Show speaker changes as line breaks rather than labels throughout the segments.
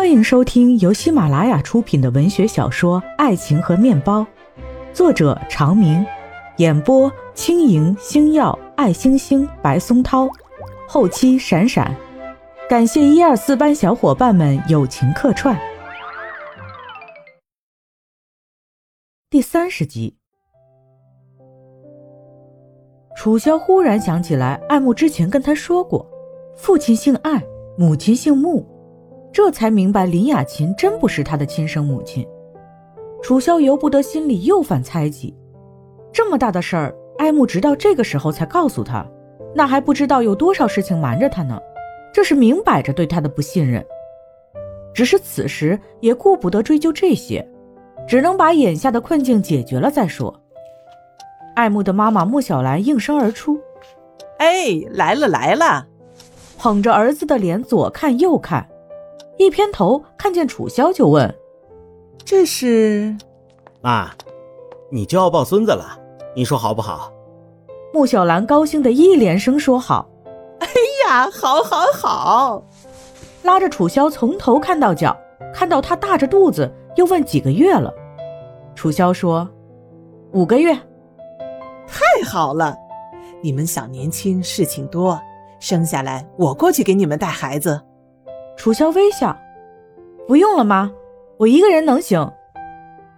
欢迎收听由喜马拉雅出品的文学小说《爱情和面包》，作者长明，演播轻盈、星耀、爱星星、白松涛，后期闪闪，感谢一二四班小伙伴们友情客串。第三十集，楚萧忽然想起来，爱慕之前跟他说过，父亲姓艾，母亲姓穆，这才明白林雅琴真不是他的亲生母亲。楚萧由不得心里又犯猜忌，这么大的事儿，爱慕直到这个时候才告诉他，那还不知道有多少事情瞒着他呢，这是明摆着对他的不信任。只是此时也顾不得追究这些。只能把眼下的困境解决了再说。爱慕的妈妈穆小兰应声而出：“
哎，来了来了！”
捧着儿子的脸左看右看，一偏头看见楚萧就问：“
这是？”
妈，你就要抱孙子了，你说好不好？
穆小兰高兴的一连声说好：“
哎呀，好，好，好！”
拉着楚萧从头看到脚，看到他大着肚子，又问几个月了。楚萧说：“五个月，
太好了！你们小年轻，事情多，生下来我过去给你们带孩子。”
楚萧微笑：“不用了，妈，我一个人能行。”“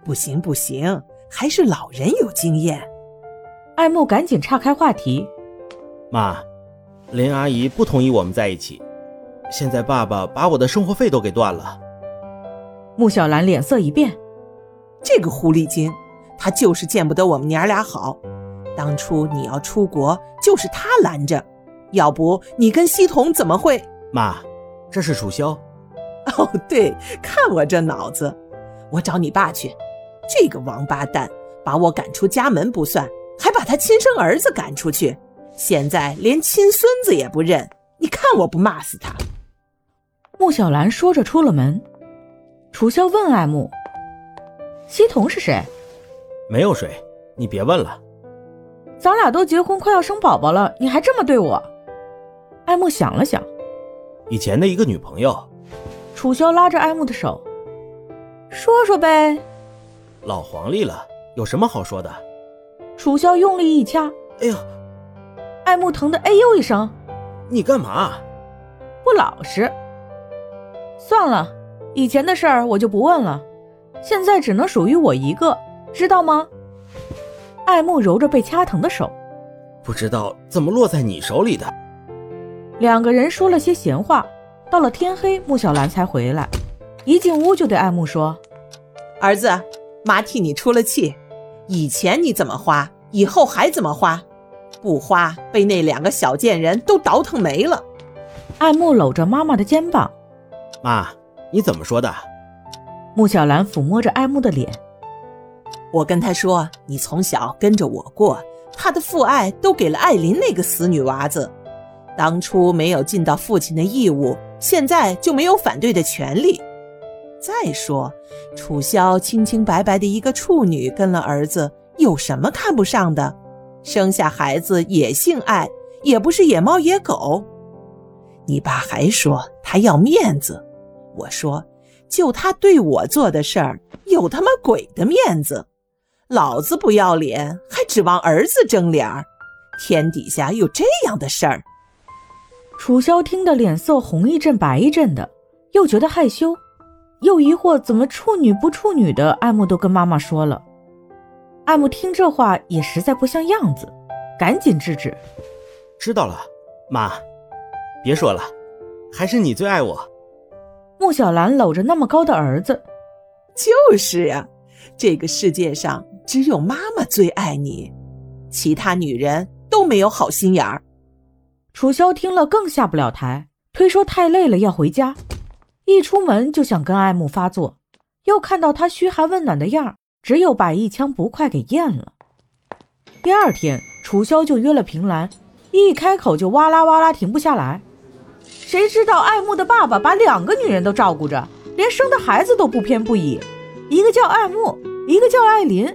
不行，不行，还是老人有经验。”
爱慕赶紧岔开话题：“
妈，林阿姨不同意我们在一起，现在爸爸把我的生活费都给断了。”
穆小兰脸色一变。
这个狐狸精，她就是见不得我们娘俩好。当初你要出国，就是她拦着，要不你跟西彤怎么会？
妈，这是楚萧。
哦，对，看我这脑子，我找你爸去。这个王八蛋把我赶出家门不算，还把他亲生儿子赶出去，现在连亲孙子也不认。你看我不骂死他！
穆小兰说着出了门。楚萧问爱慕。西彤是谁？
没有谁，你别问了。
咱俩都结婚，快要生宝宝了，你还这么对我？爱慕想了想，
以前的一个女朋友。
楚萧拉着艾慕的手，说说呗。
老黄历了，有什么好说的？
楚萧用力一掐，
哎呦！
爱慕疼的哎呦一声。
你干嘛？
不老实。算了，以前的事儿我就不问了。现在只能属于我一个，知道吗？爱慕揉着被掐疼的手，
不知道怎么落在你手里的。
两个人说了些闲话，到了天黑，穆小兰才回来。一进屋就对爱慕说：“
儿子，妈替你出了气。以前你怎么花，以后还怎么花，不花被那两个小贱人都倒腾没了。”
爱慕搂着妈妈的肩膀：“
妈，你怎么说的？”
穆小兰抚摸着爱慕的脸，
我跟他说：“你从小跟着我过，他的父爱都给了艾琳那个死女娃子。当初没有尽到父亲的义务，现在就没有反对的权利。再说，楚萧清清白白的一个处女跟了儿子，有什么看不上的？生下孩子也姓艾，也不是野猫野狗。你爸还说他要面子，我说。”就他对我做的事儿，有他妈鬼的面子！老子不要脸，还指望儿子争脸儿？天底下有这样的事儿？
楚萧听得脸色红一阵白一阵的，又觉得害羞，又疑惑怎么处女不处女的，爱慕都跟妈妈说了。爱慕听这话也实在不像样子，赶紧制止：“
知道了，妈，别说了，还是你最爱我。”
穆小兰搂着那么高的儿子，
就是呀，这个世界上只有妈妈最爱你，其他女人都没有好心眼儿。
楚萧听了更下不了台，推说太累了要回家，一出门就想跟爱慕发作，又看到他嘘寒问暖的样儿，只有把一腔不快给咽了。第二天，楚萧就约了平兰，一开口就哇啦哇啦停不下来。谁知道爱慕的爸爸把两个女人都照顾着，连生的孩子都不偏不倚，一个叫爱慕，一个叫艾琳。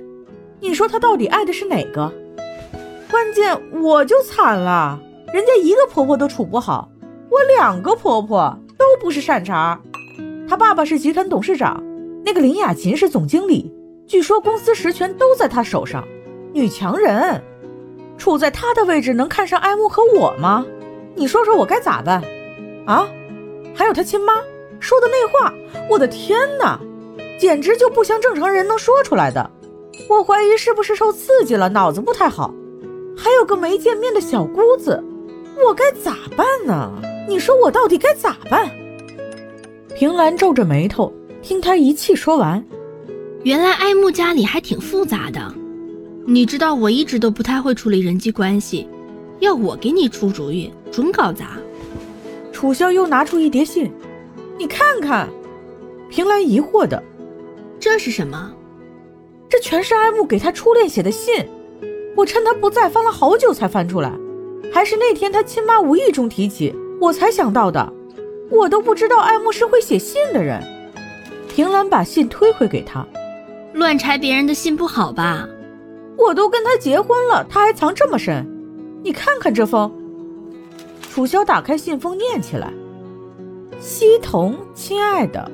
你说他到底爱的是哪个？关键我就惨了，人家一个婆婆都处不好，我两个婆婆都不是善茬。他爸爸是集团董事长，那个林雅琴是总经理，据说公司实权都在他手上。女强人，处在他的位置能看上爱慕和我吗？你说说我该咋办？啊？还有他亲妈说的那话，我的天哪，简直就不像正常人能说出来的。我怀疑是不是受刺激了，脑子不太好。还有个没见面的小姑子，我该咋办呢？你说我到底该咋办？平兰皱着眉头听他一气说完，
原来爱慕家里还挺复杂的。你知道我一直都不太会处理人际关系，要我给你出主意，准搞砸。
楚萧又拿出一叠信，你看看。平兰疑惑的，
这是什么？
这全是爱慕给他初恋写的信。我趁他不在翻了好久才翻出来，还是那天他亲妈无意中提起，我才想到的。我都不知道爱慕是会写信的人。平兰把信推回给他，
乱拆别人的信不好吧？
我都跟他结婚了，他还藏这么深。你看看这封。楚萧打开信封，念起来：“西童，亲爱的，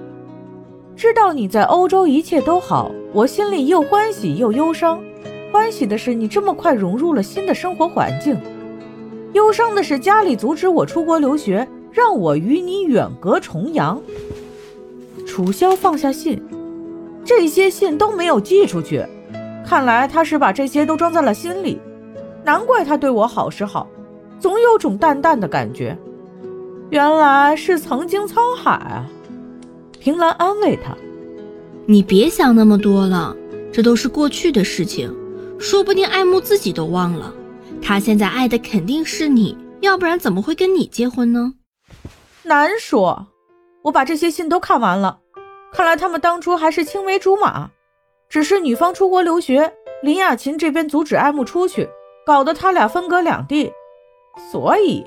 知道你在欧洲一切都好，我心里又欢喜又忧伤。欢喜的是你这么快融入了新的生活环境，忧伤的是家里阻止我出国留学，让我与你远隔重洋。”楚萧放下信，这些信都没有寄出去，看来他是把这些都装在了心里，难怪他对我好是好。总有种淡淡的感觉，原来是曾经沧海啊！平兰安慰他：“
你别想那么多了，这都是过去的事情，说不定爱慕自己都忘了。他现在爱的肯定是你，要不然怎么会跟你结婚呢？”
难说。我把这些信都看完了，看来他们当初还是青梅竹马，只是女方出国留学，林雅琴这边阻止爱慕出去，搞得他俩分隔两地。所以，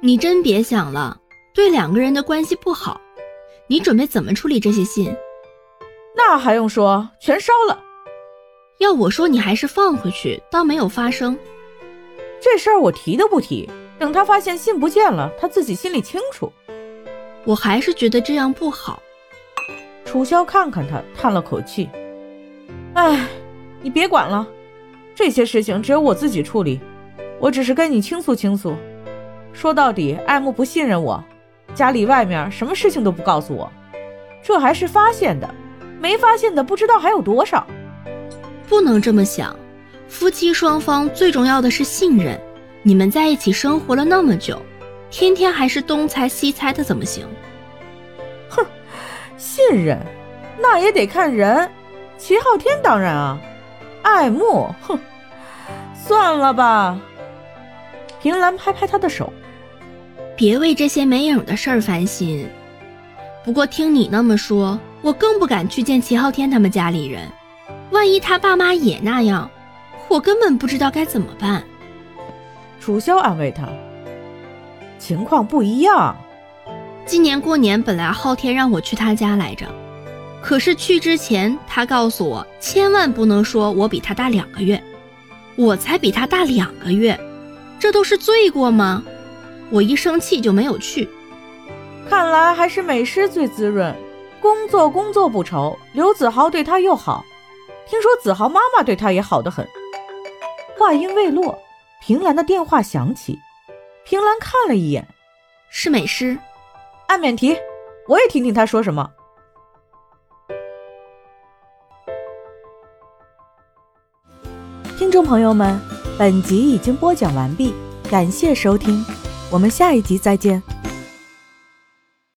你真别想了，对两个人的关系不好。你准备怎么处理这些信？
那还用说，全烧了。
要我说，你还是放回去，当没有发生。
这事儿我提都不提，等他发现信不见了，他自己心里清楚。
我还是觉得这样不好。
楚萧看看他，叹了口气：“哎，你别管了，这些事情只有我自己处理。”我只是跟你倾诉倾诉，说到底，爱慕不信任我，家里外面什么事情都不告诉我，这还是发现的，没发现的不知道还有多少。
不能这么想，夫妻双方最重要的是信任。你们在一起生活了那么久，天天还是东猜西猜的，怎么行？
哼，信任，那也得看人。齐昊天当然啊，爱慕，哼，算了吧。平兰拍拍他的手，
别为这些没影的事儿烦心。不过听你那么说，我更不敢去见齐昊天他们家里人。万一他爸妈也那样，我根本不知道该怎么办。
楚萧安慰他：“情况不一样。
今年过年本来昊天让我去他家来着，可是去之前他告诉我，千万不能说我比他大两个月。我才比他大两个月。”这都是罪过吗？我一生气就没有去。
看来还是美诗最滋润。工作工作不愁，刘子豪对他又好。听说子豪妈妈对他也好得很。话音未落，平兰的电话响起。平兰看了一眼，
是美诗。
按免提，我也听听他说什么。听众朋友们。本集已经播讲完毕，感谢收听，我们下一集再见。